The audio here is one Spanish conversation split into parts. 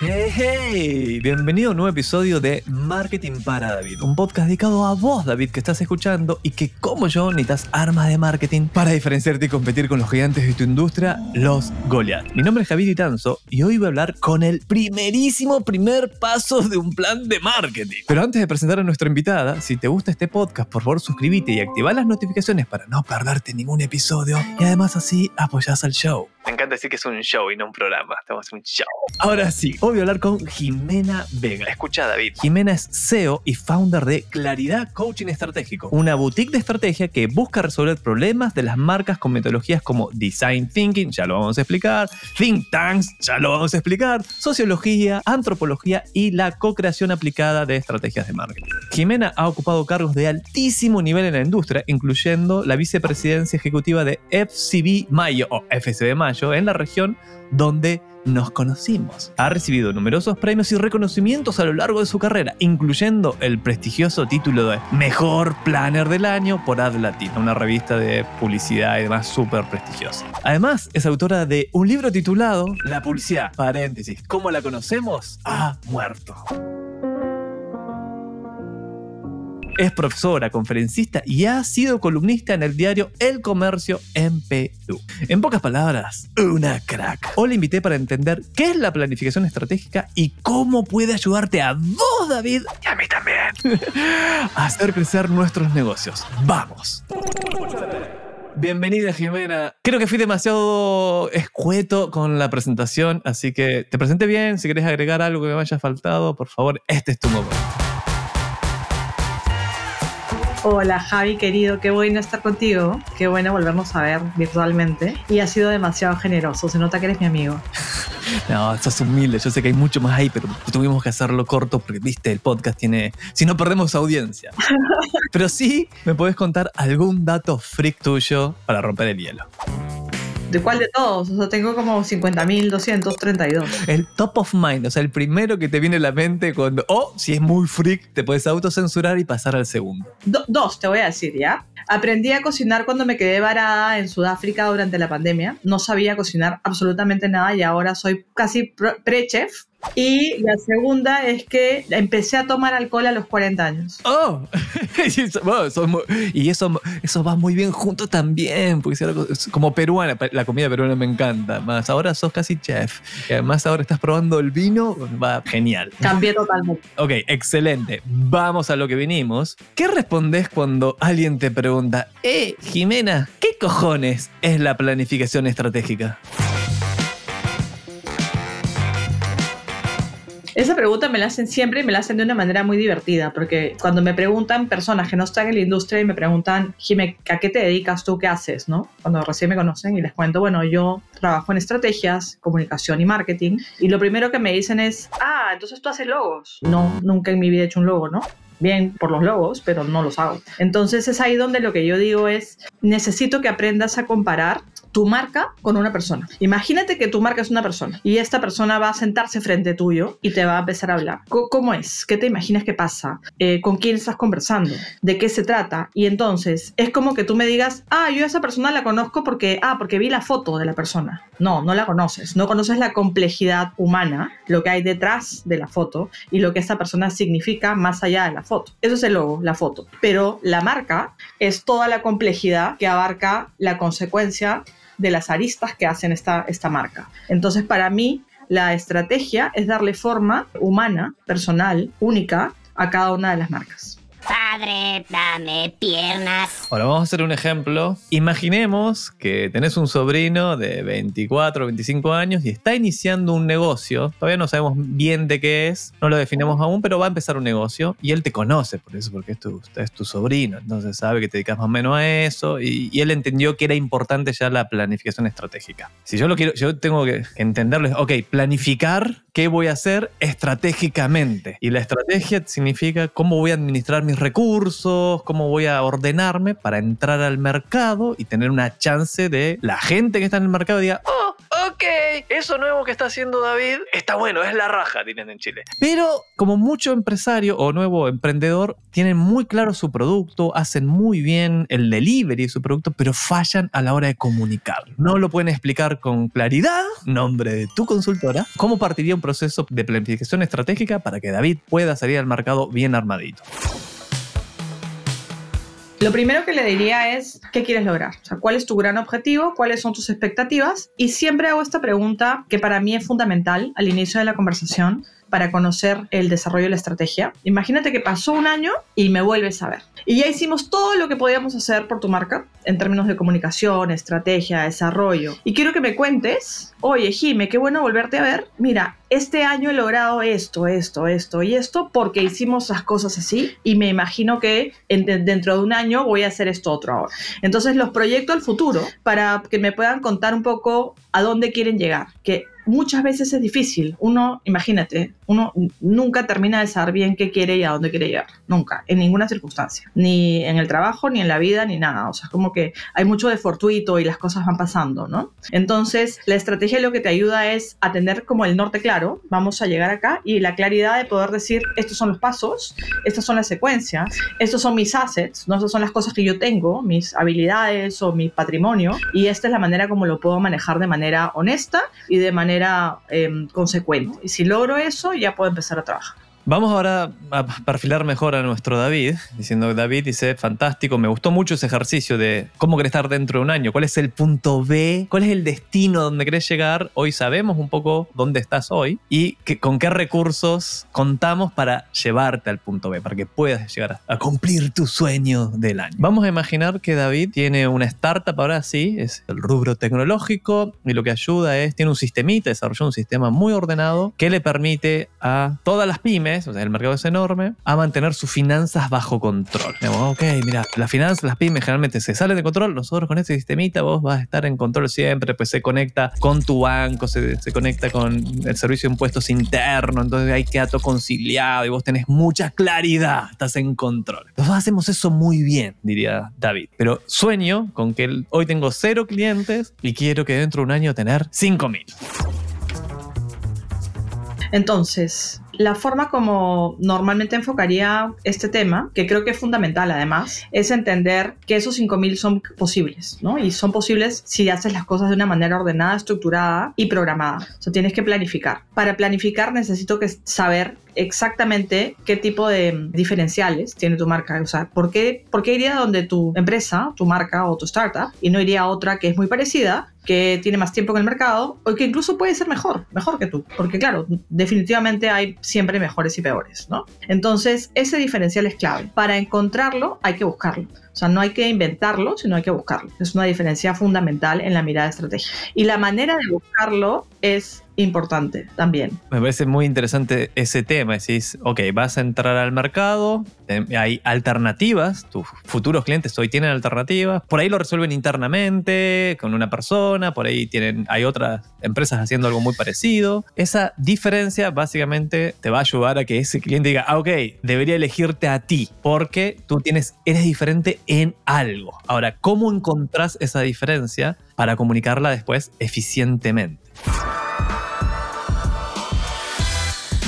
Hey, hey, bienvenido a un nuevo episodio de Marketing para David, un podcast dedicado a vos, David, que estás escuchando y que, como yo, necesitas armas de marketing para diferenciarte y competir con los gigantes de tu industria, los Goliath. Mi nombre es Javier Itanzo y hoy voy a hablar con el primerísimo primer paso de un plan de marketing. Pero antes de presentar a nuestra invitada, si te gusta este podcast, por favor suscríbete y activa las notificaciones para no perderte ningún episodio y además así apoyás al show. Me encanta decir que es un show y no un programa. Estamos en un show. Ahora sí, hoy voy a hablar con Jimena Vega. Escucha, David. Jimena es CEO y founder de Claridad Coaching Estratégico, una boutique de estrategia que busca resolver problemas de las marcas con metodologías como Design Thinking, ya lo vamos a explicar, Think Tanks, ya lo vamos a explicar, Sociología, Antropología y la co-creación aplicada de estrategias de marketing. Jimena ha ocupado cargos de altísimo nivel en la industria, incluyendo la vicepresidencia ejecutiva de FCB Mayo o FCB Mayo en la región donde nos conocimos. Ha recibido numerosos premios y reconocimientos a lo largo de su carrera, incluyendo el prestigioso título de Mejor Planner del Año por Ad Latina, una revista de publicidad y demás súper prestigiosa. Además, es autora de un libro titulado La publicidad, paréntesis, ¿cómo la conocemos? Ha muerto. Es profesora, conferencista y ha sido columnista en el diario El Comercio en Perú. En pocas palabras, una crack. Hoy la invité para entender qué es la planificación estratégica y cómo puede ayudarte a vos, David, y a mí también, a hacer crecer nuestros negocios. ¡Vamos! Bienvenida, Jimena. Creo que fui demasiado escueto con la presentación, así que te presenté bien. Si querés agregar algo que me haya faltado, por favor, este es tu momento. Hola Javi, querido, qué bueno estar contigo. Qué bueno volvernos a ver virtualmente. Y has sido demasiado generoso, se nota que eres mi amigo. No, sos humilde, yo sé que hay mucho más ahí, pero tuvimos que hacerlo corto porque, viste, el podcast tiene... Si no, perdemos audiencia. Pero sí, me puedes contar algún dato freak tuyo para romper el hielo. ¿De cuál de todos? O sea, tengo como 50.232. El top of mind, o sea, el primero que te viene a la mente cuando, o si es muy freak, te puedes autocensurar y pasar al segundo. Do- dos, te voy a decir, ¿ya? Aprendí a cocinar cuando me quedé varada en Sudáfrica durante la pandemia. No sabía cocinar absolutamente nada y ahora soy casi pre-chef. Y la segunda es que empecé a tomar alcohol a los 40 años. ¡Oh! y eso, muy- y eso, eso va muy bien junto también, porque como peruana, la comida peruana me encanta. Más ahora sos casi chef. Y además ahora estás probando el vino, va genial. Cambié totalmente. Ok, excelente. Vamos a lo que vinimos. ¿Qué respondes cuando alguien te pregunta, eh, Jimena, ¿qué cojones es la planificación estratégica? Esa pregunta me la hacen siempre y me la hacen de una manera muy divertida, porque cuando me preguntan personas que no están en la industria y me preguntan, Jime, ¿a qué te dedicas tú? ¿Qué haces? ¿no? Cuando recién me conocen y les cuento, bueno, yo trabajo en estrategias, comunicación y marketing, y lo primero que me dicen es, ah, entonces tú haces logos. No, nunca en mi vida he hecho un logo, ¿no? Bien por los logos, pero no los hago. Entonces es ahí donde lo que yo digo es, necesito que aprendas a comparar tu marca con una persona. Imagínate que tu marca es una persona y esta persona va a sentarse frente tuyo y te va a empezar a hablar. ¿Cómo es? ¿Qué te imaginas que pasa? Eh, ¿Con quién estás conversando? ¿De qué se trata? Y entonces es como que tú me digas, ah, yo a esa persona la conozco porque, ah, porque vi la foto de la persona. No, no la conoces. No conoces la complejidad humana, lo que hay detrás de la foto y lo que esta persona significa más allá de la foto. Eso es el logo, la foto. Pero la marca es toda la complejidad que abarca la consecuencia de las aristas que hacen esta, esta marca. Entonces, para mí, la estrategia es darle forma humana, personal, única a cada una de las marcas. Padre, dame piernas. Ahora vamos a hacer un ejemplo. Imaginemos que tenés un sobrino de 24 o 25 años y está iniciando un negocio. Todavía no sabemos bien de qué es, no lo definimos aún, pero va a empezar un negocio y él te conoce por eso, porque es tu, sobrino. Entonces sabe que te dedicas más o menos a eso y, él entendió que era importante ya la planificación estratégica. Si yo lo quiero, yo tengo que entenderles, ok, planificar qué voy a hacer estratégicamente. Y la estrategia significa cómo voy a administrar mis recursos, cómo voy a ordenarme para entrar al mercado y tener una chance de la gente que está en el mercado diga, oh, ok, eso nuevo que está haciendo David está bueno, es la raja, tienen en Chile. Pero como mucho empresario o nuevo emprendedor, tienen muy claro su producto, hacen muy bien el delivery de su producto, pero fallan a la hora de comunicar. No lo pueden explicar con claridad, nombre de tu consultora, cómo partiría un proceso de planificación estratégica para que David pueda salir al mercado bien armadito. Lo primero que le diría es, ¿qué quieres lograr? O sea, ¿cuál es tu gran objetivo? ¿Cuáles son tus expectativas? Y siempre hago esta pregunta que para mí es fundamental al inicio de la conversación para conocer el desarrollo de la estrategia. Imagínate que pasó un año y me vuelves a ver. Y ya hicimos todo lo que podíamos hacer por tu marca en términos de comunicación, estrategia, desarrollo. Y quiero que me cuentes, oye Jime, qué bueno volverte a ver. Mira, este año he logrado esto, esto, esto y esto porque hicimos las cosas así y me imagino que dentro de un año voy a hacer esto otro ahora. Entonces los proyecto al futuro para que me puedan contar un poco a dónde quieren llegar, que muchas veces es difícil. Uno, imagínate, uno nunca termina de saber bien qué quiere y a dónde quiere llegar. Nunca, en ninguna circunstancia. Ni en el trabajo, ni en la vida, ni nada. O sea, es como que hay mucho de fortuito y las cosas van pasando, ¿no? Entonces, la estrategia lo que te ayuda es a tener como el norte claro. Vamos a llegar acá y la claridad de poder decir, estos son los pasos, estas son las secuencias, estos son mis assets, ¿no? Estas son las cosas que yo tengo, mis habilidades o mi patrimonio. Y esta es la manera como lo puedo manejar de manera honesta y de manera Em, consecuente. Y si logro eso, ya puedo empezar a trabajar. Vamos ahora a perfilar mejor a nuestro David, diciendo que David dice, fantástico, me gustó mucho ese ejercicio de cómo querés estar dentro de un año, cuál es el punto B, cuál es el destino donde querés llegar. Hoy sabemos un poco dónde estás hoy y con qué recursos contamos para llevarte al punto B, para que puedas llegar a, cumplir tu sueño del año. Vamos a imaginar que David tiene una startup ahora sí, es el rubro tecnológico y lo que ayuda es, tiene un sistemita, desarrolló un sistema muy ordenado que le permite a todas las pymes, o sea, el mercado es enorme, a mantener sus finanzas bajo control. ok, mira, las finanzas, las pymes generalmente se salen de control, nosotros con este sistemita vos vas a estar en control siempre, pues se conecta con tu banco, se, se conecta con el servicio de impuestos interno, entonces hay que todo conciliado y vos tenés mucha claridad, estás en control. Nosotros hacemos eso muy bien, diría David, pero sueño con que hoy tengo cero clientes y quiero que dentro de un año tener 5000. Entonces, la forma como normalmente enfocaría este tema, que creo que es fundamental además, es entender que esos 5.000 son posibles, ¿no? Y son posibles si haces las cosas de una manera ordenada, estructurada y programada. O sea, tienes que planificar. Para planificar necesito que saber exactamente qué tipo de diferenciales tiene tu marca. O sea, ¿por qué, ¿por qué iría donde tu empresa, tu marca o tu startup y no iría a otra que es muy parecida, que tiene más tiempo en el mercado o que incluso puede ser mejor, mejor que tú? Porque claro, definitivamente hay siempre mejores y peores, ¿no? Entonces, ese diferencial es clave. Para encontrarlo hay que buscarlo. O sea, no hay que inventarlo, sino hay que buscarlo. Es una diferencia fundamental en la mirada estratégica. Y la manera de buscarlo es importante también. Me parece muy interesante ese tema. Decís, ok, vas a entrar al mercado, eh, hay alternativas, tus futuros clientes hoy tienen alternativas, por ahí lo resuelven internamente con una persona, por ahí tienen, hay otras empresas haciendo algo muy parecido. Esa diferencia básicamente te va a ayudar a que ese cliente diga, ah, ok, debería elegirte a ti, porque tú tienes, eres diferente en algo. Ahora, ¿cómo encontrás esa diferencia para comunicarla después eficientemente?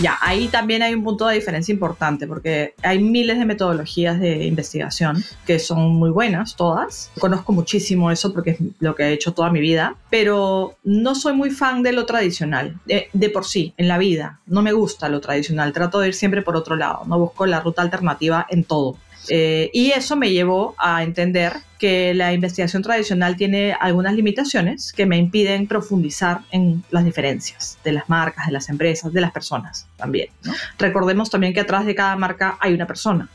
Ya, ahí también hay un punto de diferencia importante porque hay miles de metodologías de investigación que son muy buenas, todas. Conozco muchísimo eso porque es lo que he hecho toda mi vida, pero no soy muy fan de lo tradicional, de, por sí, en la vida. No me gusta lo tradicional, trato de ir siempre por otro lado, no busco la ruta alternativa en todo. Eh, y eso me llevó a entender que la investigación tradicional tiene algunas limitaciones que me impiden profundizar en las diferencias de las marcas, de las empresas, de las personas también. Recordemos también que atrás de cada marca hay una persona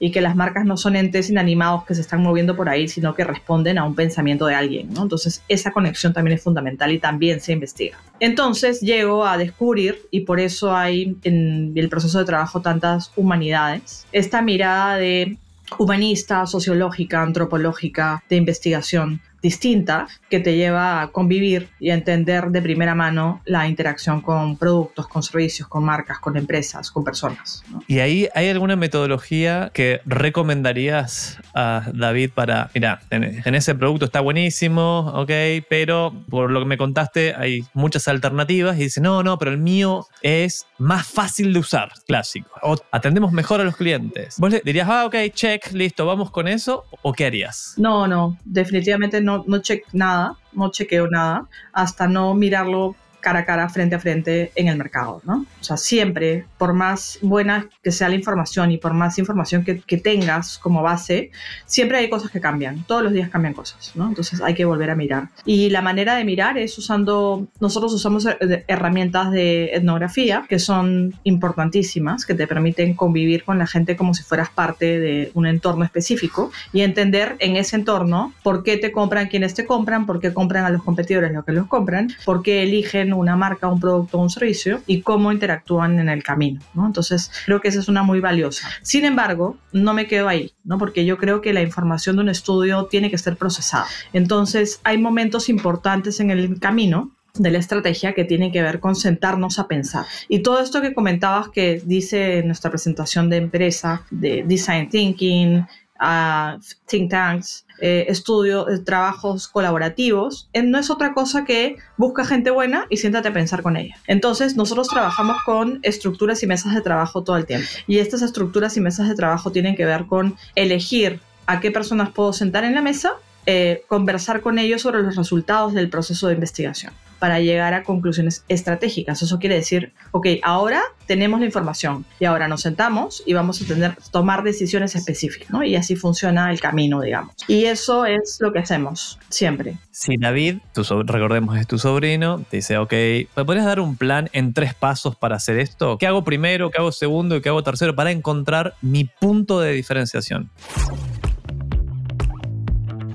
y que las marcas no son entes inanimados que se están moviendo por ahí, sino que responden a un pensamiento de alguien. Entonces, esa conexión también es fundamental y también se investiga. Entonces, llego a descubrir, y por eso hay en el proceso de trabajo tantas humanidades, esta mirada de humanista, sociológica, antropológica, de investigación, distinta que te lleva a convivir y a entender de primera mano la interacción con productos, con servicios, con marcas, con empresas, con personas. ¿no? ¿Y ahí hay alguna metodología que recomendarías a David para, mira, en, en ese producto está buenísimo, ok, pero por lo que me contaste hay muchas alternativas y dice, no, no, pero el mío es más fácil de usar, clásico. O atendemos mejor a los clientes. Vos le dirías, ah, ok, check, listo, vamos con eso, o qué harías? No, no, definitivamente no, no check nada, no chequeo nada hasta no mirarlo cara a cara, frente a frente en el mercado, ¿no? O sea, siempre, por más buena que sea la información y por más información que, que tengas como base, siempre hay cosas que cambian, todos los días cambian cosas, ¿no? Entonces hay que volver a mirar. Y la manera de mirar es usando, nosotros usamos herramientas de etnografía que son importantísimas, que te permiten convivir con la gente como si fueras parte de un entorno específico y entender en ese entorno por qué te compran quienes te compran, por qué compran a los competidores los que los compran, por qué eligen una marca, un producto un servicio y cómo interactúan en el camino. ¿no? Entonces, creo que esa es una muy valiosa. Sin embargo, no me quedo ahí, porque yo creo que la información de un estudio tiene que ser procesada. Entonces, hay momentos importantes en el camino de la estrategia que tiene que ver con sentarnos a pensar. Y todo esto que comentabas que dice nuestra presentación de empresa, de design thinking, uh, think tanks, eh, estudios, eh, trabajos colaborativos, eh, no es otra cosa que busca gente buena y siéntate a pensar con ella. Entonces, nosotros trabajamos con estructuras y mesas de trabajo todo el tiempo. Y estas estructuras y mesas de trabajo tienen que ver con elegir a qué personas puedo sentar en la mesa, eh, conversar con ellos sobre los resultados del proceso de investigación para llegar a conclusiones estratégicas. Eso quiere decir, ok, ahora tenemos la información y ahora nos sentamos y vamos a tener, tomar decisiones específicas, ¿no? Y así funciona el camino, digamos. Y eso es lo que hacemos siempre. Si David, tu so- recordemos es tu sobrino, te dice, ok, ¿me podrías dar un plan en tres pasos para hacer esto? ¿Qué hago primero, qué hago segundo y qué hago tercero para encontrar mi punto de diferenciación?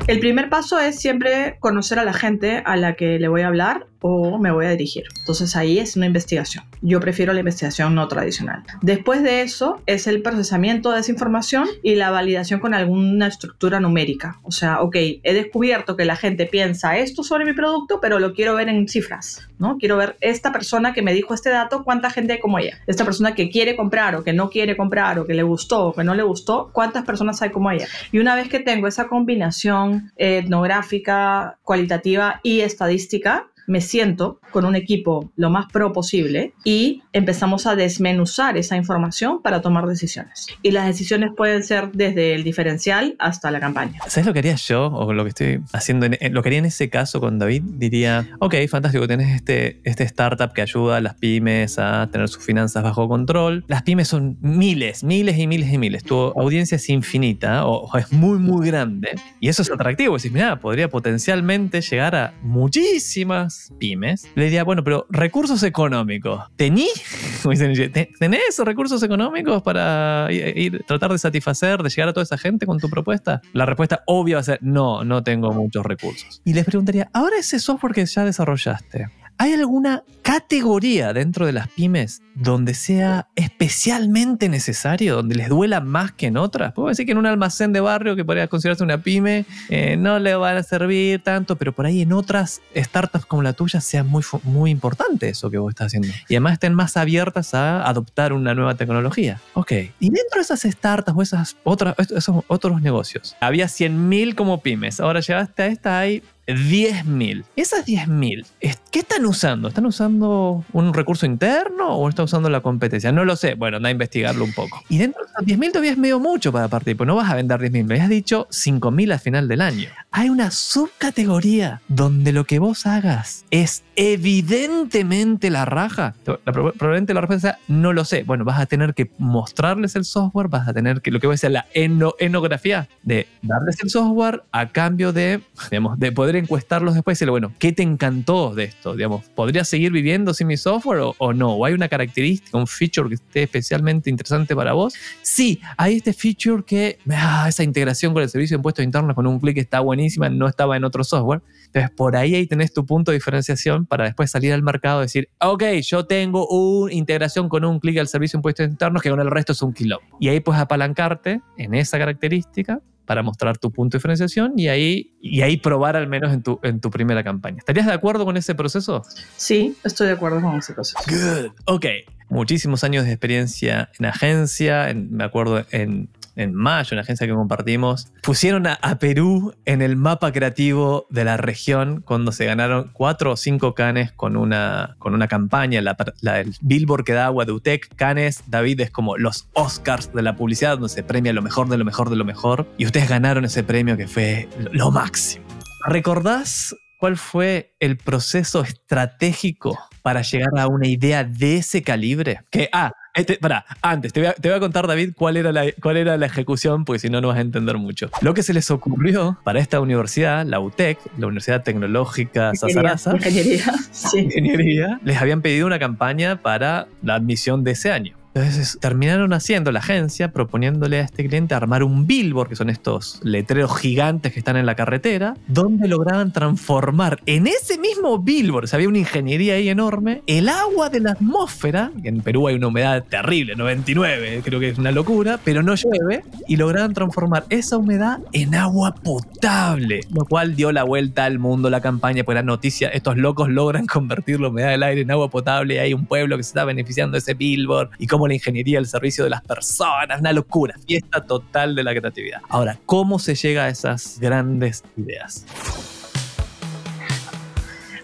El primer paso es siempre conocer a la gente a la que le voy a hablar o me voy a dirigir. Entonces ahí es una investigación. Yo prefiero la investigación no tradicional. Después de eso es el procesamiento de esa información y la validación con alguna estructura numérica. O sea, ok, he descubierto que la gente piensa esto sobre mi producto, pero lo quiero ver en cifras, ¿no? Quiero ver esta persona que me dijo este dato, cuánta gente hay como ella. Esta persona que quiere comprar o que no quiere comprar o que le gustó o que no le gustó, cuántas personas hay como ella. Y una vez que tengo esa combinación etnográfica, cualitativa y estadística, me siento con un equipo lo más pro posible y empezamos a desmenuzar esa información para tomar decisiones. Y las decisiones pueden ser desde el diferencial hasta la campaña. ¿Sabes lo que haría yo? O lo que estoy haciendo, en, lo que haría en ese caso con David, diría, ok, fantástico, tenés este, este startup que ayuda a las pymes a tener sus finanzas bajo control. Las pymes son miles, miles y miles y miles. Tu audiencia es infinita o, o es muy, muy grande. Y eso es atractivo. Decís, mira, podría potencialmente llegar a muchísimas pymes. Le diría, bueno, pero recursos económicos. ¿Tení? Como dicen, ¿te- ¿Tenés recursos económicos para ir- tratar de satisfacer, de llegar a toda esa gente con tu propuesta? La respuesta obvia va a ser, no, no tengo muchos recursos. Y les preguntaría, ahora ese software que ya desarrollaste, ¿hay alguna categoría dentro de las pymes donde sea especialmente necesario, donde les duela más que en otras? Puedo decir que en un almacén de barrio que podría considerarse una pyme eh, no le van a servir tanto, pero por ahí en otras startups como la tuya sea muy, muy importante eso que vos estás haciendo. Y además estén más abiertas a adoptar una nueva tecnología. Ok. Y dentro de esas startups o esas otras, esos otros negocios, había 100.000 como pymes. Ahora llegaste a esta, hay 10.000. Esas 10.000, es- ¿qué están usando? ¿Están usando un recurso interno o están usando la competencia? No lo sé. Bueno, anda a investigarlo un poco. Y dentro de esos 10.000 todavía es medio mucho para partir, pues no vas a vender 10.000, me habías dicho 5.000 al final del año. Hay una subcategoría donde lo que vos hagas es evidentemente la raja. La- probablemente la respuesta no lo sé. Bueno, vas a tener que mostrarles el software, vas a tener que, lo que voy a decir, la eno- enografía, de darles el software a cambio de, digamos, de poder encuestarlos después y decirle, bueno, ¿qué te encantó de esto? Digamos, ¿podrías seguir viviendo sin mi software o, o no? ¿O hay una característica, un feature que esté especialmente interesante para vos? Sí, hay este feature que, ah, esa integración con el servicio de impuestos internos con un clic está buenísima, no estaba en otro software. Entonces, por ahí, ahí tenés tu punto de diferenciación para después salir al mercado y decir, ok, yo tengo una integración con un clic al servicio de impuestos internos que con el resto es un kilo. Y ahí puedes apalancarte en esa característica para mostrar tu punto de diferenciación y ahí, y ahí probar al menos en tu, en tu primera campaña. ¿Estarías de acuerdo con ese proceso? Sí, estoy de acuerdo con ese proceso. Good. Ok. Muchísimos años de experiencia en agencia, en- me acuerdo en, en mayo, en la agencia que compartimos. Pusieron a, a Perú en el mapa creativo de la región cuando se ganaron cuatro o cinco canes con una, con una campaña, el Billboard que da agua de UTEC. Canes, David, es como los Oscars de la publicidad, donde se premia lo mejor de lo mejor de lo mejor. Y ustedes ganaron ese premio que fue lo máximo. ¿Recordás cuál fue el proceso estratégico para llegar a una idea de ese calibre? Que, ah, este, pará, antes, te voy, a, te voy a contar, David, cuál era, la, cuál era la ejecución, porque si no, no vas a entender mucho. Lo que se les ocurrió para esta universidad, la UTEC, la Universidad Tecnológica Sazaraza, Ingeniería, sí. ingeniería, les habían pedido una campaña para la admisión de ese año. Entonces terminaron haciendo la agencia proponiéndole a este cliente armar un billboard, que son estos letreros gigantes que están en la carretera, donde lograban transformar en ese mismo billboard, o sea, había una ingeniería ahí enorme, el agua de la atmósfera, que en Perú hay una humedad terrible, 99, creo que es una locura, pero no llueve, y lograban transformar esa humedad en agua potable, lo cual dio la vuelta al mundo la campaña, pues la noticia, estos locos logran convertir la humedad del aire en agua potable y hay un pueblo que se está beneficiando de ese billboard y cómo la ingeniería al servicio de las personas, una locura, fiesta total de la creatividad. Ahora, ¿cómo se llega a esas grandes ideas?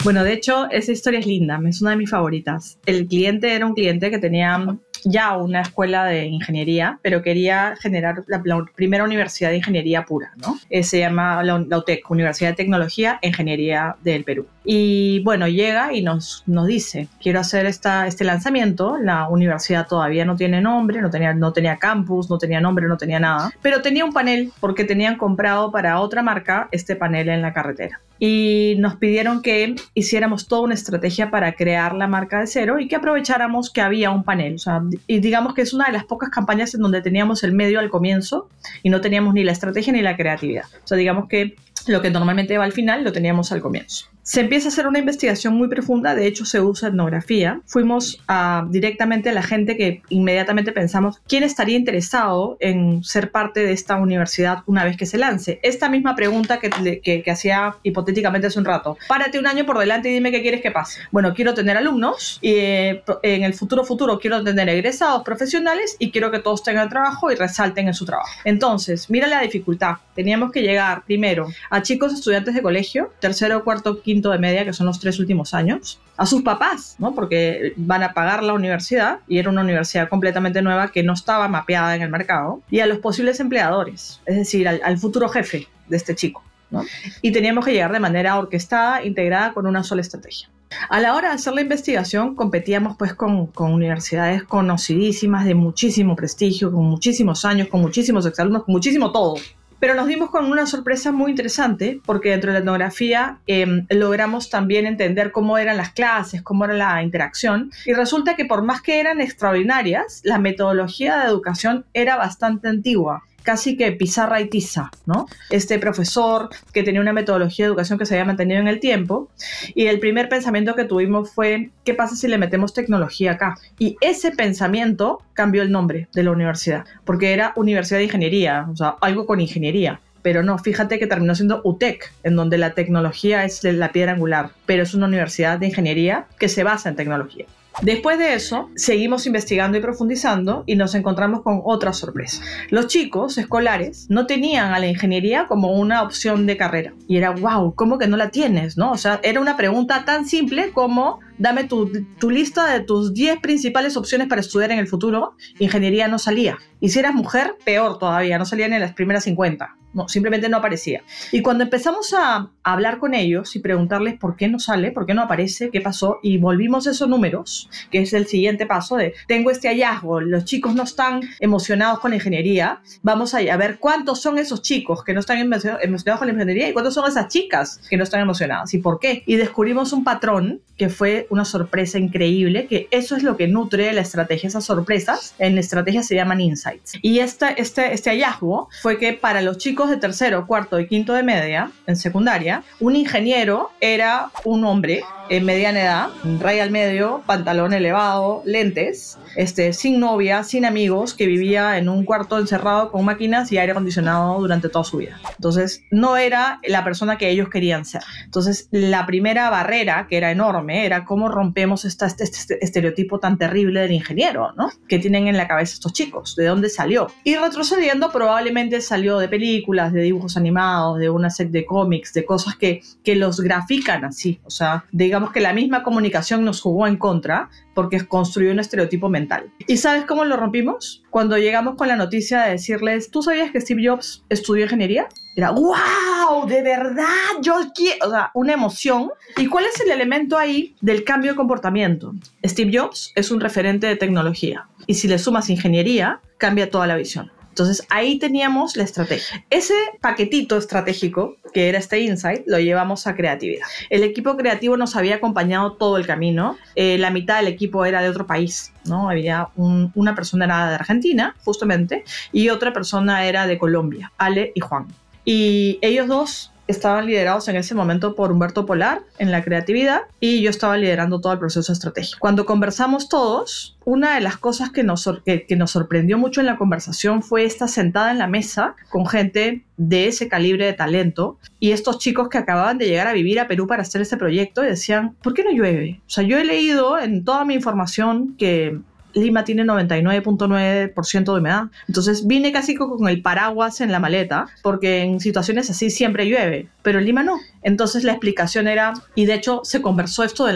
Bueno, de hecho, esa historia es linda, es una de mis favoritas. El cliente era un cliente que tenía ya una escuela de ingeniería, pero quería generar la, primera universidad de ingeniería pura, ¿no? Eh, se llama la, la UTEC, Universidad de Tecnología e Ingeniería del Perú. Y bueno, llega y nos, nos dice, quiero hacer esta, este lanzamiento, la universidad todavía no tiene nombre, no tenía, no tenía campus, no tenía nombre, no tenía nada, pero tenía un panel porque tenían comprado para otra marca este panel en la carretera y nos pidieron que hiciéramos toda una estrategia para crear la marca de cero y que aprovecháramos que había un panel. O sea, y digamos que es una de las pocas campañas en donde teníamos el medio al comienzo y no teníamos ni la estrategia ni la creatividad. O sea, digamos que lo que normalmente va al final lo teníamos al comienzo. Se empieza a hacer una investigación muy profunda, de hecho se usa etnografía. Fuimos a, directamente a la gente que inmediatamente pensamos quién estaría interesado en ser parte de esta universidad una vez que se lance. Esta misma pregunta que, que, que hacía hipotéticamente hace un rato. Párate un año por delante y dime qué quieres que pase. Bueno, quiero tener alumnos y eh, en el futuro futuro quiero tener egresados profesionales y quiero que todos tengan trabajo y resalten en su trabajo. Entonces, mira la dificultad. Teníamos que llegar primero a chicos estudiantes de colegio, tercero, cuarto, quinto de media, que son los tres últimos años, a sus papás, ¿no? Porque van a pagar la universidad y era una universidad completamente nueva que no estaba mapeada en el mercado, y a los posibles empleadores, es decir, al, futuro jefe de este chico, ¿no? Y teníamos que llegar de manera orquestada, integrada con una sola estrategia. A la hora de hacer la investigación competíamos pues con, con, universidades conocidísimas de muchísimo prestigio, con muchísimos años, con muchísimos exalumnos, con muchísimo todo. Pero nos dimos con una sorpresa muy interesante porque dentro de la etnografía eh, logramos también entender cómo eran las clases, cómo era la interacción. Y resulta que por más que eran extraordinarias, la metodología de educación era bastante antigua casi que pizarra y tiza, ¿no? Este profesor que tenía una metodología de educación que se había mantenido en el tiempo y el primer pensamiento que tuvimos fue, ¿qué pasa si le metemos tecnología acá? Y ese pensamiento cambió el nombre de la universidad, porque era Universidad de Ingeniería, o sea, algo con ingeniería. Pero no, fíjate que terminó siendo UTEC, en donde la tecnología es la piedra angular, pero es una universidad de ingeniería que se basa en tecnología. Después de eso, seguimos investigando y profundizando y nos encontramos con otra sorpresa. Los chicos escolares no tenían a la ingeniería como una opción de carrera. Y era, wow, ¿cómo que no la tienes? ¿No? O sea, era una pregunta tan simple como, dame tu, tu lista de tus 10 principales opciones para estudiar en el futuro. Ingeniería no salía. Y si eras mujer, peor todavía, no salían en las primeras 50. No, simplemente no aparecía. Y cuando empezamos a hablar con ellos y preguntarles por qué no sale, por qué no aparece, qué pasó, y volvimos esos números, que es el siguiente paso de, tengo este hallazgo, los chicos no están emocionados con la ingeniería, vamos a, ver cuántos son esos chicos que no están emocionados con la ingeniería y cuántos son esas chicas que no están emocionadas y por qué. Y descubrimos un patrón que fue una sorpresa increíble, que eso es lo que nutre la estrategia, esas sorpresas. En estrategia se llaman insights. Y esta, este, este hallazgo fue que para los chicos de tercero, cuarto y quinto de media, en secundaria, un ingeniero era un hombre en mediana edad, raya al medio, pantalón elevado, lentes, este, sin novia, sin amigos, que vivía en un cuarto encerrado con máquinas y aire acondicionado durante toda su vida. Entonces, no era la persona que ellos querían ser. Entonces, la primera barrera, que era enorme, era cómo rompemos esta, este, este estereotipo tan terrible del ingeniero, ¿no? Que tienen en la cabeza estos chicos, de dónde salió. Y retrocediendo, probablemente salió de películas, de dibujos animados, de una serie de cómics, de cosas que, que los grafican así. O sea, digamos que la misma comunicación nos jugó en contra porque construyó un estereotipo mental. ¿Y sabes cómo lo rompimos? Cuando llegamos con la noticia de decirles, ¿tú sabías que Steve Jobs estudió ingeniería? Era, wow, de verdad, yo quiero, o sea, una emoción. ¿Y cuál es el elemento ahí del cambio de comportamiento? Steve Jobs es un referente de tecnología y si le sumas ingeniería, cambia toda la visión. Entonces ahí teníamos la estrategia. Ese paquetito estratégico, que era este insight, lo llevamos a creatividad. El equipo creativo nos había acompañado todo el camino. Eh, la mitad del equipo era de otro país, ¿no? Había una persona era de Argentina, justamente, y otra persona era de Colombia, Ale y Juan. Y ellos dos estaban liderados en ese momento por Humberto Polar en la creatividad y yo estaba liderando todo el proceso estratégico. Cuando conversamos todos, una de las cosas que nos, que, nos sorprendió mucho en la conversación fue esta sentada en la mesa con gente de ese calibre de talento y estos chicos que acababan de llegar a vivir a Perú para hacer este proyecto y decían, ¿por qué no llueve? O sea, yo he leído en toda mi información que Lima tiene 99.9% de humedad. Entonces vine casi con el paraguas en la maleta, porque en situaciones así siempre llueve, pero en Lima no. Entonces la explicación era, y de hecho se conversó esto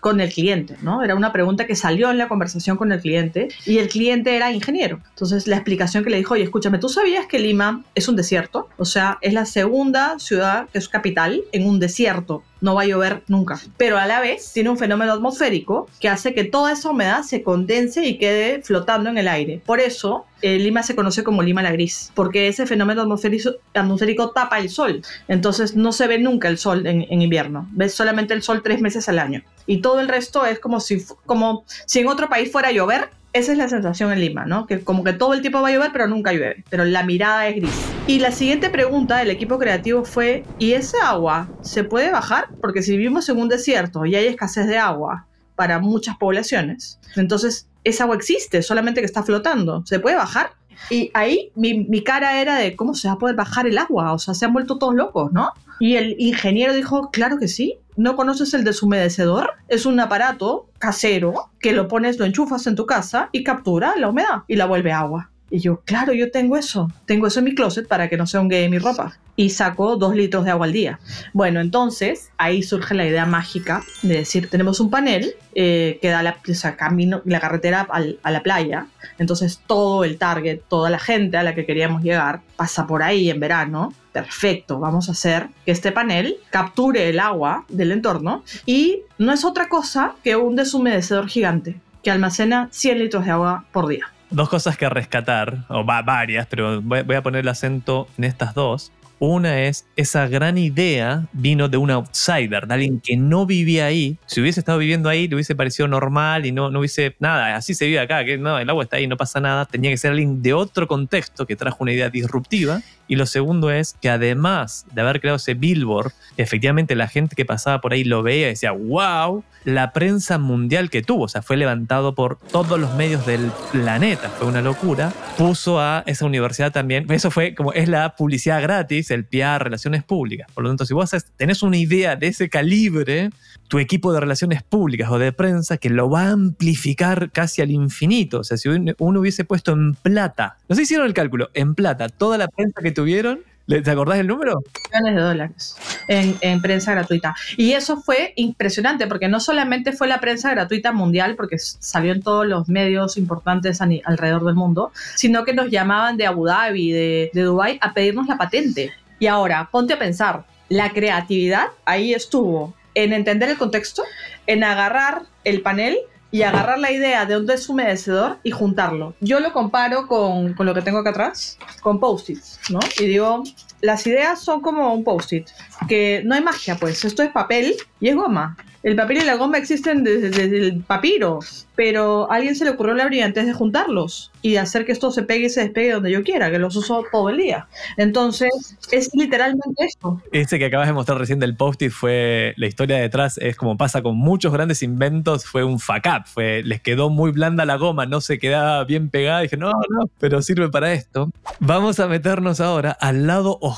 con el cliente, ¿no? Era una pregunta que salió en la conversación con el cliente y el cliente era ingeniero. Entonces la explicación que le dijo, oye, escúchame, ¿tú sabías que Lima es un desierto? O sea, es la segunda ciudad que es capital en un desierto no va a llover nunca. Pero a la vez tiene un fenómeno atmosférico que hace que toda esa humedad se condense y quede flotando en el aire. Por eso eh, Lima se conoce como Lima la Gris, porque ese fenómeno atmosférico, atmosférico, tapa el sol. Entonces no se ve nunca el sol en, invierno. Ves solamente el sol tres meses al año. Y todo el resto es como si, como si en otro país fuera a llover. Esa es la sensación en Lima, ¿no? Que como que todo el tiempo va a llover, pero nunca llueve. Pero la mirada es gris. Y la siguiente pregunta del equipo creativo fue, ¿y esa agua se puede bajar? Porque si vivimos en un desierto y hay escasez de agua para muchas poblaciones, entonces esa agua existe, solamente que está flotando. ¿Se puede bajar? Y ahí mi, cara era de cómo se va a poder bajar el agua, o sea, se han vuelto todos locos, ¿no? Y el ingeniero dijo, claro que sí. ¿No conoces el deshumedecedor? Es un aparato casero que lo pones, lo enchufas en tu casa y captura la humedad y la vuelve agua. Y yo, claro, yo tengo eso. Tengo eso en mi closet para que no se hongue mi ropa. Y saco dos litros de agua al día. Bueno, entonces ahí surge la idea mágica de decir, tenemos un panel eh, que da la, camino, la carretera a la playa. Entonces todo el target, toda la gente a la que queríamos llegar pasa por ahí en verano. Perfecto, vamos a hacer que este panel capture el agua del entorno y no es otra cosa que un deshumedecedor gigante que almacena 100 litros de agua por día dos cosas que rescatar, o varias, pero voy, a poner el acento en estas dos. Una es, esa gran idea vino de un outsider, de alguien que no vivía ahí. Si hubiese estado viviendo ahí, le hubiese parecido normal y no, no hubiese nada. Así se vive acá, que no, el agua está ahí, no pasa nada. Tenía que ser alguien de otro contexto que trajo una idea disruptiva. Y lo segundo es que además de haber creado ese billboard, efectivamente la gente que pasaba por ahí lo veía y decía, wow, la prensa mundial que tuvo, o sea, fue levantado por todos los medios del planeta, fue una locura, puso a esa universidad también, eso fue como es la publicidad gratis, el PR, relaciones públicas. Por lo tanto, si vos tenés una idea de ese calibre, tu equipo de relaciones públicas o de prensa que lo va a amplificar casi al infinito, o sea, si uno hubiese puesto en plata, no si hicieron el cálculo, en plata, toda la prensa que tuvieron, ¿Te acordás del número? Millones de dólares en, en, prensa gratuita. Y eso fue impresionante, porque no solamente fue la prensa gratuita mundial, porque salió en todos los medios importantes alrededor del mundo, sino que nos llamaban de Abu Dhabi, de, de Dubái, a pedirnos la patente. Y ahora, ponte a pensar, la creatividad ahí estuvo en entender el contexto, en agarrar el panel y agarrar la idea de un deshumedecedor y juntarlo. Yo lo comparo con, con lo que tengo acá atrás, con post-its, ¿no? Y digo, las ideas son como un post-it, que no hay magia, pues esto es papel y es goma. El papel y la goma existen desde, el papiro, pero a alguien se le ocurrió la brillantez de juntarlos y hacer que esto se pegue y se despegue donde yo quiera, que los uso todo el día. Entonces, es literalmente esto. Ese que acabas de mostrar recién del post-it fue la historia detrás, es como pasa con muchos grandes inventos, fue un fuck les quedó muy blanda la goma, no se quedaba bien pegada, dije, no, no, pero sirve para esto. Vamos a meternos ahora al lado oscuro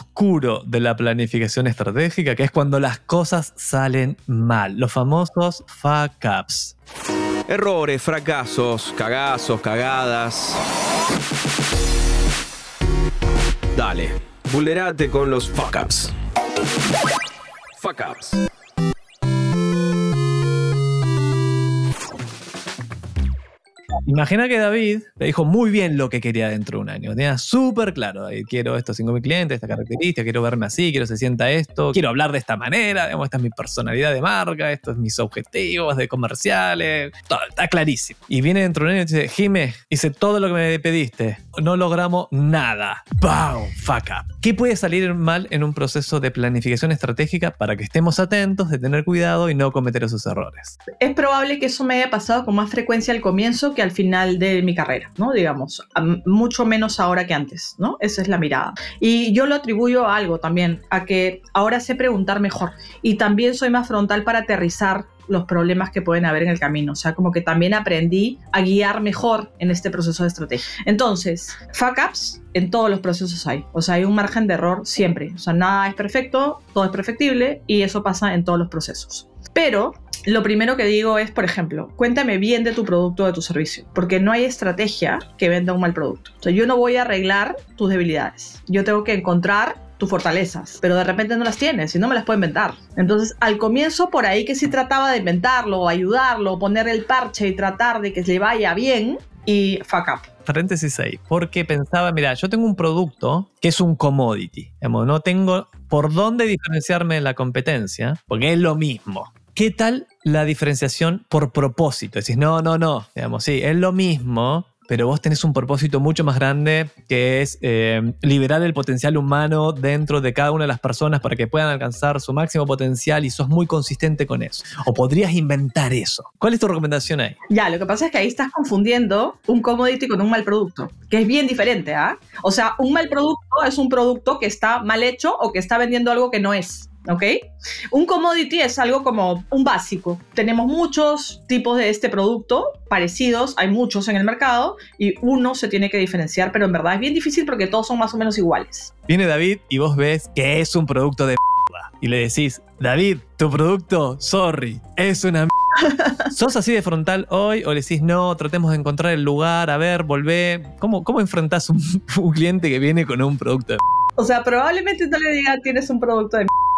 de la planificación estratégica, que es cuando las cosas salen mal, los famosos fuck ups. Errores, fracasos, cagazos, cagadas. Dale, vulnerate con los fuck ups. Fuck ups. Imagina que David le dijo muy bien lo que quería dentro de un año. Tenía súper claro, David, quiero estos 5.000 clientes, esta característica, quiero verme así, quiero se sienta esto, quiero hablar de esta manera, digamos, esta es mi personalidad de marca, estos mis objetivos de comerciales, todo, está clarísimo. Y viene dentro de un año y dice, Jime, hice todo lo que me pediste, no logramos nada. ¡Pau! Fuck up. ¿Qué puede salir mal en un proceso de planificación estratégica para que estemos atentos, de tener cuidado y no cometer esos errores? Es probable que eso me haya pasado con más frecuencia al comienzo que al final de mi carrera, ¿no? Digamos, am- mucho menos ahora que antes, ¿no? Esa es la mirada. Y yo lo atribuyo a algo también, a que ahora sé preguntar mejor y también soy más frontal para aterrizar los problemas que pueden haber en el camino. O sea, como que también aprendí a guiar mejor en este proceso de estrategia. Entonces, fuck ups en todos los procesos hay. O sea, hay un margen de error siempre. O sea, nada es perfecto, todo es perfectible y eso pasa en todos los procesos. Pero lo primero que digo es, por ejemplo, cuéntame bien de tu producto o de tu servicio, porque no hay estrategia que venda un mal producto. O sea, yo no voy a arreglar tus debilidades. Yo tengo que encontrar tus fortalezas, pero de repente no las tienes y no me las puedo inventar. Entonces, al comienzo por ahí que sí trataba de inventarlo, ayudarlo, poner el parche y tratar de que le vaya bien y fuck up. paréntesis ahí, porque pensaba, mira, yo tengo un producto que es un commodity, no tengo por dónde diferenciarme de la competencia, porque es lo mismo. ¿Qué tal la diferenciación por propósito? Decís, no, no, no, digamos, sí, es lo mismo, pero vos tenés un propósito mucho más grande que es eh, liberar el potencial humano dentro de cada una de las personas para que puedan alcanzar su máximo potencial y sos muy consistente con eso. O podrías inventar eso. ¿Cuál es tu recomendación ahí? Ya, lo que pasa es que ahí estás confundiendo un commodity con un mal producto, que es bien diferente, ¿ah? O sea, un mal producto es un producto que está mal hecho o que está vendiendo algo que no es. ¿Ok? Un commodity es algo como un básico. Tenemos muchos tipos de este producto parecidos, hay muchos en el mercado y uno se tiene que diferenciar, pero en verdad es bien difícil porque todos son más o menos iguales. Viene David y vos ves que es un producto de mierda. Y le decís, David, tu producto, sorry, es una mierda. ¿Sos así de frontal hoy o le decís, no, tratemos de encontrar el lugar, a ver, volvé? ¿Cómo, cómo enfrentás un, un cliente que viene con un producto de O sea, probablemente no le diga tienes un producto de mierda,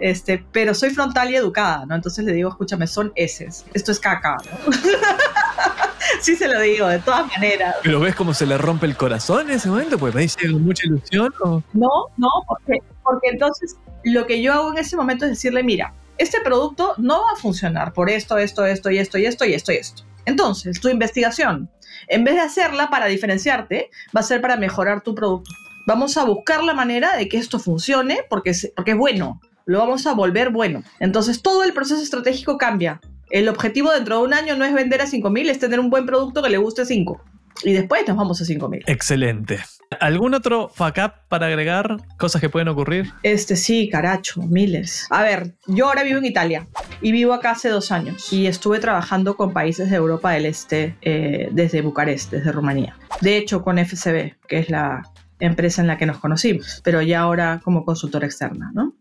este, pero soy frontal y educada, ¿no? Entonces le digo, escúchame, son heces. Esto es caca, ¿no? sí se lo digo, de todas maneras. ¿Pero ves cómo se le rompe el corazón en ese momento? Pues me dice mucha ilusión. o- No, no, porque, porque entonces lo que yo hago en ese momento es decirle, mira, este producto no va a funcionar por esto, esto, esto y esto y esto y esto y esto. Entonces, tu investigación, en vez de hacerla para diferenciarte, va a ser para mejorar tu producto. Vamos a buscar la manera de que esto funcione porque es, porque es bueno. Lo vamos a volver bueno. Entonces, todo el proceso estratégico cambia. El objetivo dentro de un año no es vender a 5.000, es tener un buen producto que le guste a 5. Y después nos vamos a 5.000. Excelente. ¿Algún otro fuck up para agregar? Cosas que pueden ocurrir. Este sí, caracho, miles. A ver, yo ahora vivo en Italia y vivo acá hace dos años y estuve trabajando con países de Europa del Este eh, desde Bucarest, desde Rumanía. De hecho, con FCB, que es la empresa en la que nos conocimos, pero ya ahora como consultora externa, ¿no?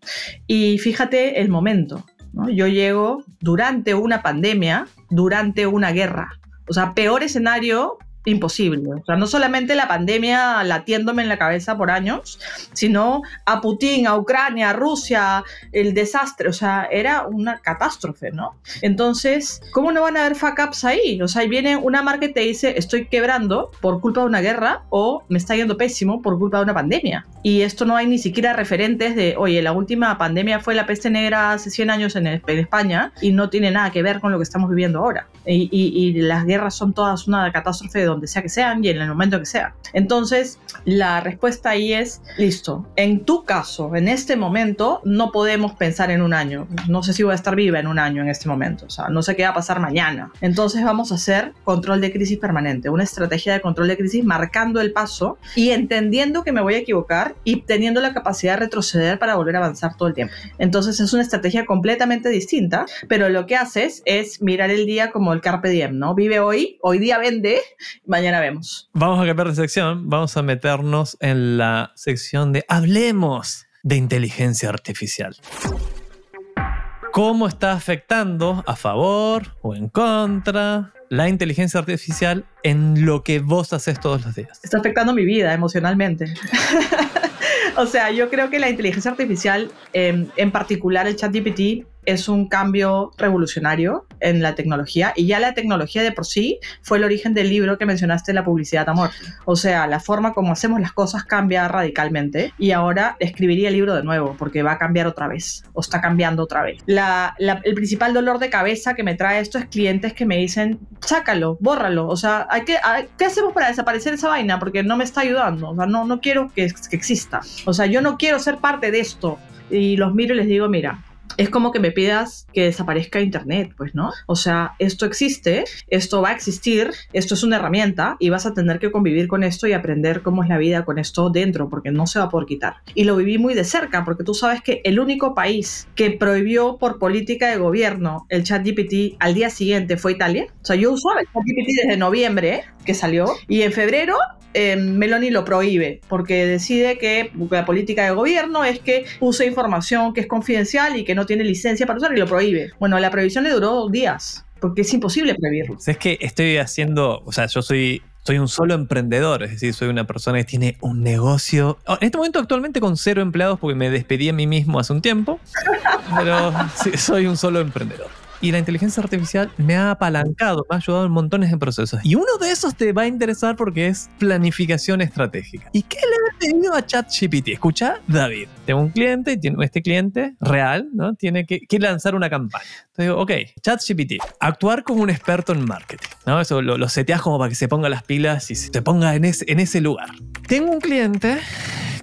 Y fíjate el momento. Yo llego durante una pandemia, durante una guerra. O sea, peor escenario imposible. O sea, no solamente la pandemia latiéndome en la cabeza por años, sino a Putin, a Ucrania, a Rusia, el desastre, o sea, era una catástrofe, ¿no? Entonces, ¿cómo no van a haber fuck ups ahí? O sea, ahí viene una marca y te dice, estoy quebrando por culpa de una guerra o me está yendo pésimo por culpa de una pandemia. Y esto no hay ni siquiera referentes de, oye, la última pandemia fue la peste negra hace 100 años en, en España y no tiene nada que ver con lo que estamos viviendo ahora. Y, y- y las guerras son todas una catástrofe de donde sea que sean y en el momento que sea. Entonces, la respuesta ahí es, listo, en tu caso, en este momento, no podemos pensar en un año. No sé si voy a estar viva en un año en este momento, o sea, no sé qué va a pasar mañana. Entonces vamos a hacer control de crisis permanente, una estrategia de control de crisis marcando el paso y entendiendo que me voy a equivocar y teniendo la capacidad de retroceder para volver a avanzar todo el tiempo. Entonces es una estrategia completamente distinta, pero lo que haces es mirar el día como el carpe diem, ¿no? Vive hoy, hoy día vende, mañana vemos. Vamos a cambiar de sección, vamos a meternos en la sección de hablemos de inteligencia artificial. ¿Cómo está afectando a favor o en contra la inteligencia artificial en lo que vos haces todos los días? Está afectando mi vida emocionalmente. o sea, yo creo que la inteligencia artificial, eh, en particular el ChatGPT, es un cambio revolucionario en la tecnología y ya la tecnología de por sí fue el origen del libro que mencionaste, La publicidad amor. O sea, la forma como hacemos las cosas cambia radicalmente y ahora escribiría el libro de nuevo porque va a cambiar otra vez o está cambiando otra vez. El principal dolor de cabeza que me trae esto es clientes que me dicen, sácalo, bórralo, o sea, hay que, hay, ¿qué hacemos para desaparecer esa vaina? Porque no me está ayudando, o sea, no, no quiero que, que exista, o sea, yo no quiero ser parte de esto. Y los miro y les digo, mira, es como que me pidas que desaparezca Internet, pues, ¿no? O sea, esto existe, esto va a existir, esto es una herramienta y vas a tener que convivir con esto y aprender cómo es la vida con esto dentro, porque no se va a poder quitar. Y lo viví muy de cerca, porque tú sabes que el único país que prohibió por política de gobierno el chat GPT al día siguiente fue Italia. O sea, yo usaba el chat GPT desde noviembre, que salió, y en febrero eh, Meloni lo prohíbe porque decide que la política de gobierno es que use información que es confidencial y que no tiene licencia para usar y lo prohíbe. Bueno, la prohibición le duró días porque es imposible prohibirlo. Es que estoy haciendo, o sea, yo soy soy un solo emprendedor, es decir, soy una persona que tiene un negocio. En este momento actualmente con cero empleados porque me despedí a mí mismo hace un tiempo, pero sí, soy un solo emprendedor y la inteligencia artificial me ha apalancado, me ha ayudado en montones de procesos. Y uno de esos te va a interesar porque es planificación estratégica. ¿Y qué le he pedido a ChatGPT? Escucha, David, tengo un cliente y tiene, este cliente real, ¿no? Tiene que, que lanzar una campaña. Entonces digo, ok, ChatGPT, actuar como un experto en marketing, ¿no? Eso lo, seteas como para que se ponga las pilas y se ponga en ese lugar. Tengo un cliente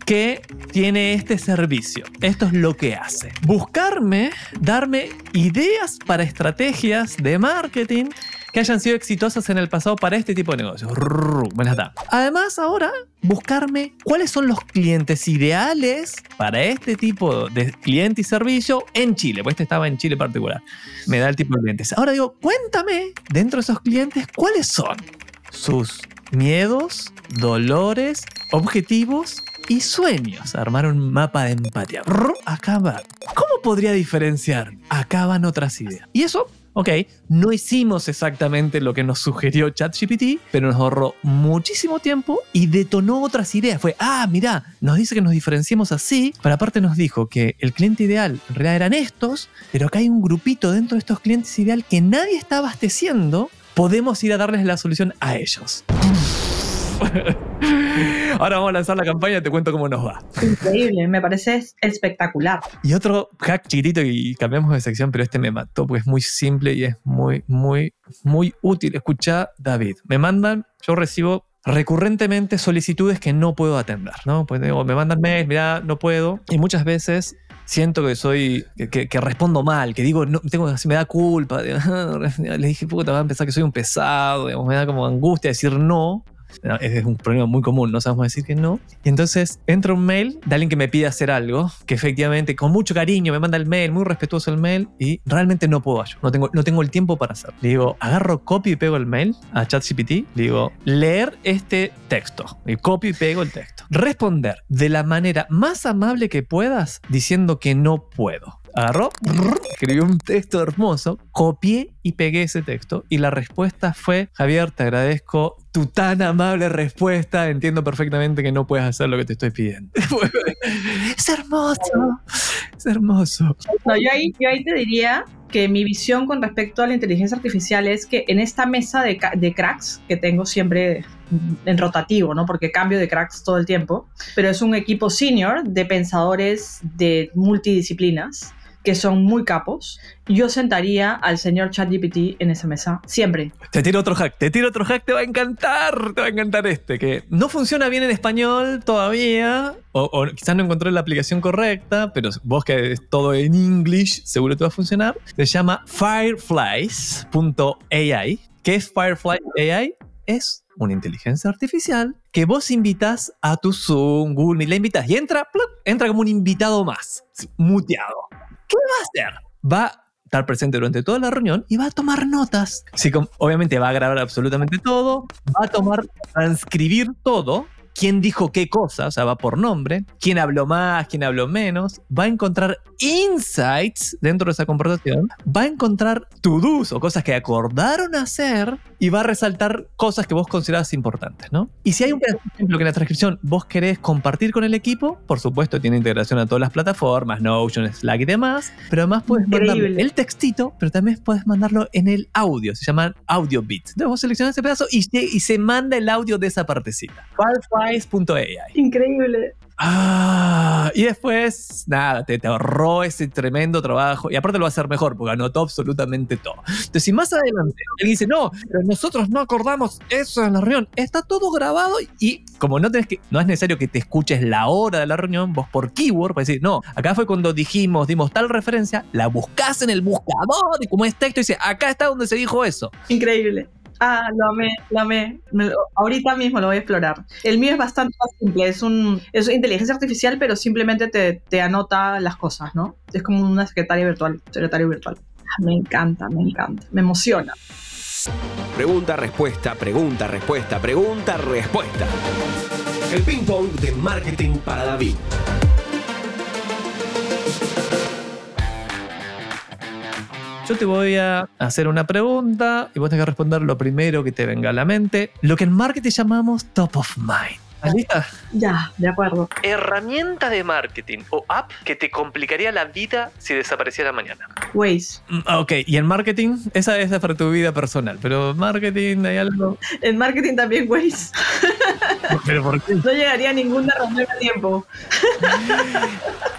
que tiene este servicio. Esto es lo que hace. Buscarme, darme ideas para estrategias de marketing que hayan sido exitosas en el pasado para este tipo de negocios. Me las da. Además, ahora buscarme cuáles son los clientes ideales para este tipo de cliente y servicio en Chile. Pues este estaba en Chile en particular. Me da el tipo de clientes. Ahora digo, cuéntame dentro de esos clientes cuáles son sus miedos, dolores, objetivos y sueños. Armar un mapa de empatía. Acá va. ¿Cómo podría diferenciar? Acá van otras ideas. Y eso, ok, no hicimos exactamente lo que nos sugirió ChatGPT, pero nos ahorró muchísimo tiempo y detonó otras ideas. Fue, ah, mira, nos dice que nos diferenciemos así, pero aparte nos dijo que el cliente ideal en realidad eran estos, pero acá hay un grupito dentro de estos clientes ideal que nadie está abasteciendo. Podemos ir a darles la solución a ellos. Ahora vamos a lanzar la campaña y te cuento cómo nos va. Increíble, me parece espectacular. Y otro hack chiquitito y cambiamos de sección, pero este me mató porque es muy simple y es muy, muy, muy útil. Escucha, David, me mandan, yo recibo recurrentemente solicitudes que no puedo atender, ¿no? Pues digo, me mandan mail, mira, no puedo. Y muchas veces siento que soy, que, que, respondo mal, que digo, no, tengo, me da culpa. Le dije, puta, va a empezar que soy un pesado, digamos, me da como angustia decir no. Es un problema muy común, no sabemos decir que no. Y entonces entra un mail de alguien que me pide hacer algo, que efectivamente con mucho cariño me manda el mail, muy respetuoso el mail, y realmente no puedo ayudar, no tengo, no tengo el tiempo para hacerlo. Le digo, agarro, copio y pego el mail a ChatGPT, le digo, leer este texto, y copio y pego el texto. Responder de la manera más amable que puedas diciendo que no puedo agarró, escribió un texto hermoso, copié y pegué ese texto y la respuesta fue, Javier, te agradezco tu tan amable respuesta, entiendo perfectamente que no puedes hacer lo que te estoy pidiendo. es hermoso, es hermoso. No, yo ahí, yo ahí te diría que mi visión con respecto a la inteligencia artificial es que en esta mesa de, cracks que tengo siempre en rotativo, ¿no? Porque cambio de cracks todo el tiempo, pero es un equipo senior de pensadores de multidisciplinas que son muy capos, yo sentaría al señor ChatGPT en esa mesa, siempre. Te tiro otro hack, te tiro otro hack, te va a encantar, te va a encantar este, que no funciona bien en español todavía, o, quizás no encontré la aplicación correcta, pero vos que es todo en English, seguro te va a funcionar. Se llama fireflies.ai. ¿Qué es Firefly AI? Es una inteligencia artificial que vos invitas a tu Zoom, Google Meet, la invitas y entra, ¡plup! entra como un invitado más, muteado. ¿Qué va a hacer? Va a estar presente durante toda la reunión y va a tomar notas. Sí, com- obviamente va a grabar absolutamente todo, va a tomar, transcribir todo. Quién dijo qué cosa, o sea, va por nombre, quién habló más, quién habló menos, va a encontrar insights dentro de esa conversación, va a encontrar to-dos o cosas que acordaron hacer y va a resaltar cosas que vos considerás importantes, ¿no? Y si hay un ejemplo, que en la transcripción vos querés compartir con el equipo, por supuesto tiene integración a todas las plataformas, Notion, Slack y demás, pero además puedes Increíble. el textito, pero también puedes mandarlo en el audio, se llaman audio bits. Entonces vos seleccionás ese pedazo y se, y se manda el audio de esa partecita. Fireflies.ai. Increíble. Ah, y después, nada, te, te ahorró ese tremendo trabajo. Y aparte lo va a hacer mejor, porque anotó absolutamente todo. Entonces, si más adelante alguien dice, no, pero nosotros no acordamos eso en la reunión, está todo grabado y como no tenés que, no es necesario que te escuches la hora de la reunión, vos por keyword, puedes decir, no, acá fue cuando dijimos, dimos tal referencia, la buscás en el buscador y como es texto, dice, acá está donde se dijo eso. Increíble. Ah, lo amé, lo amé. Me lo- ahorita mismo lo voy a explorar. El mío es bastante más simple, es un es inteligencia artificial, pero simplemente te, te anota las cosas, ¿no? Es como una secretaria virtual, secretario virtual. Ah, Me encanta, me encanta, me emociona. Pregunta, respuesta, pregunta, respuesta, pregunta, respuesta. El ping pong de marketing para David. Yo te voy a hacer una pregunta y vos tenés que responder lo primero que te venga a la mente. Lo que en marketing llamamos top of mind. ¿Estás lista? Ya, de acuerdo. Herramienta de marketing o app que te complicaría la vida si desapareciera mañana. Waze. Mm, Ok, y en marketing, esa es para tu vida personal, pero marketing hay algo. En marketing también Waze. ¿Pero por qué? No llegaría a ninguna reunión a tiempo.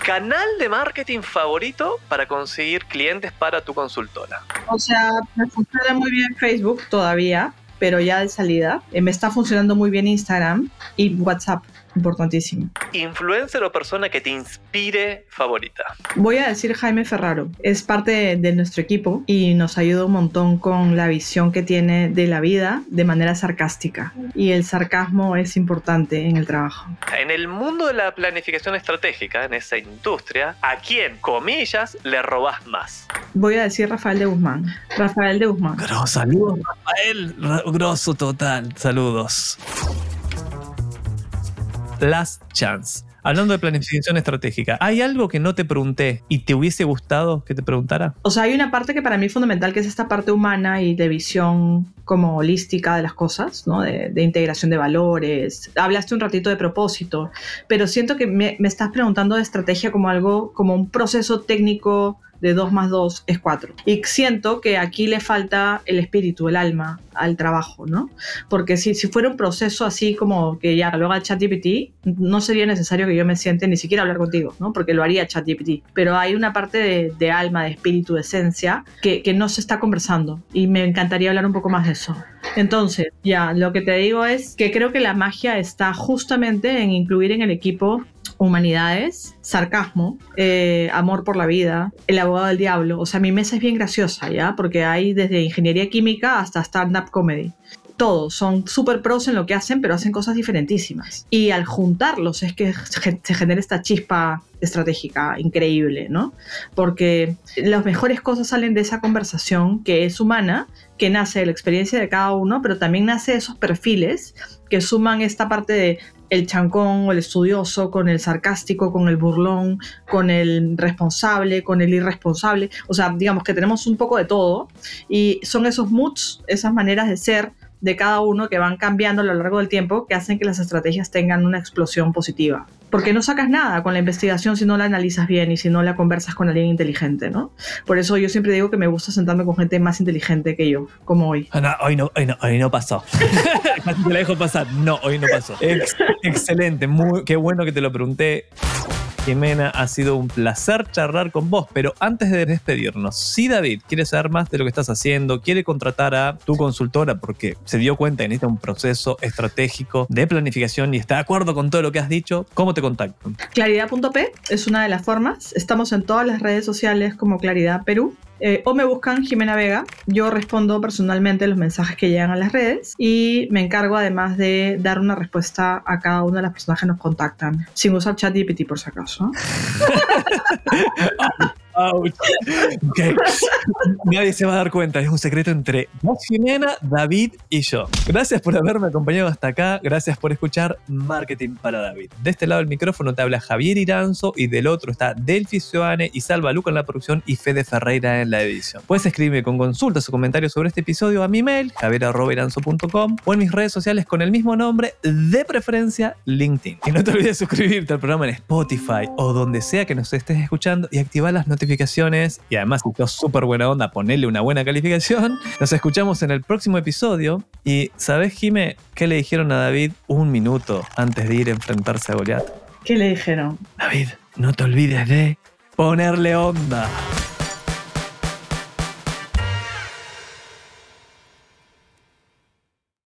Canal de marketing favorito para conseguir clientes para tu consultora. O sea, me funciona muy bien Facebook todavía, pero ya de salida. Eh, Me está funcionando muy bien Instagram y WhatsApp. Importantísimo. Influencer o persona que te inspire favorita. Voy a decir Jaime Ferraro. Es parte de, de nuestro equipo y nos ayuda un montón con la visión que tiene de la vida de manera sarcástica. Y el sarcasmo es importante en el trabajo. En el mundo de la planificación estratégica, en esa industria, ¿a quién, comillas, le robás más? Voy a decir Rafael de Guzmán. Rafael de Guzmán. Grosso, saludos, Rafael. Ra- Grosso total, saludos. Last Chance. Hablando de planificación estratégica, ¿hay algo que no te pregunté y te hubiese gustado que te preguntara? O sea, hay una parte que para mí es fundamental, que es esta parte humana y de visión como holística de las cosas, ¿no? De, de integración de valores. Hablaste un ratito de propósito, pero siento que me, me estás preguntando de estrategia como algo, como un proceso técnico de 2 más 2 es 4. Y siento que aquí le falta el espíritu, el alma al trabajo, ¿no? Porque si, si fuera un proceso así como que ya lo haga ChatGPT, no sería necesario que yo me siente ni siquiera hablar contigo, ¿no? Porque lo haría ChatGPT. Pero hay una parte de, de alma, de espíritu, de esencia que, que no se está conversando y me encantaría hablar un poco más de eso. Entonces, ya, lo que te digo es que creo que la magia está justamente en incluir en el equipo humanidades, sarcasmo, eh, amor por la vida, el abogado del diablo. O sea, mi mesa es bien graciosa, ¿ya? Porque hay desde ingeniería química hasta stand-up comedy. Todos son súper pros en lo que hacen, pero hacen cosas diferentísimas. Y al juntarlos es que se genera esta chispa estratégica increíble, ¿no? Porque las mejores cosas salen de esa conversación que es humana, que nace de la experiencia de cada uno, pero también nace de esos perfiles que suman esta parte de el chancón o el estudioso, con el sarcástico, con el burlón, con el responsable, con el irresponsable. O sea, digamos que tenemos un poco de todo y son esos moods, esas maneras de ser de cada uno que van cambiando a lo largo del tiempo que hacen que las estrategias tengan una explosión positiva. Porque no sacas nada con la investigación si no la analizas bien y si no la conversas con alguien inteligente, ¿no? Por eso yo siempre digo que me gusta sentarme con gente más inteligente que yo, como hoy. Ah, no, hoy no, hoy no, hoy no pasó. Casi te la dejo pasar. No, hoy no pasó. Ex- excelente, muy, qué bueno que te lo pregunté. Jimena, ha sido un placer charlar con vos, pero antes de despedirnos, si David quiere saber más de lo que estás haciendo, quiere contratar a tu consultora porque se dio cuenta que necesita un proceso estratégico de planificación y está de acuerdo con todo lo que has dicho, ¿cómo te contactan? Claridad.p es una de las formas. Estamos en todas las redes sociales como Claridad Perú. Eh, o me buscan Jimena Vega. Yo respondo personalmente los mensajes que llegan a las redes y me encargo además de dar una respuesta a cada una de las personas que nos contactan, sin usar ChatGPT por si acaso. Ouch. Nadie se va a dar cuenta, es un secreto entre Jimena, David y yo. Gracias por haberme acompañado hasta acá, gracias por escuchar Marketing para David. De este lado del micrófono te habla Javier Iranzo y del otro está Delphi y Salva Luca en la producción y Fede Ferreira en la edición. Puedes escribirme con consultas o comentarios sobre este episodio a mi mail, javier.iranzo.com o en mis redes sociales con el mismo nombre, de preferencia LinkedIn. Y no te olvides de suscribirte al programa en Spotify o donde sea que nos estés escuchando y activar las notificaciones y además si sos súper buena onda, ponerle una buena calificación. Nos escuchamos en el próximo episodio y ¿sabes, Jime, qué le dijeron a David un minuto antes de ir a enfrentarse a Goliat? ¿Qué le dijeron? David, no te olvides de ponerle onda.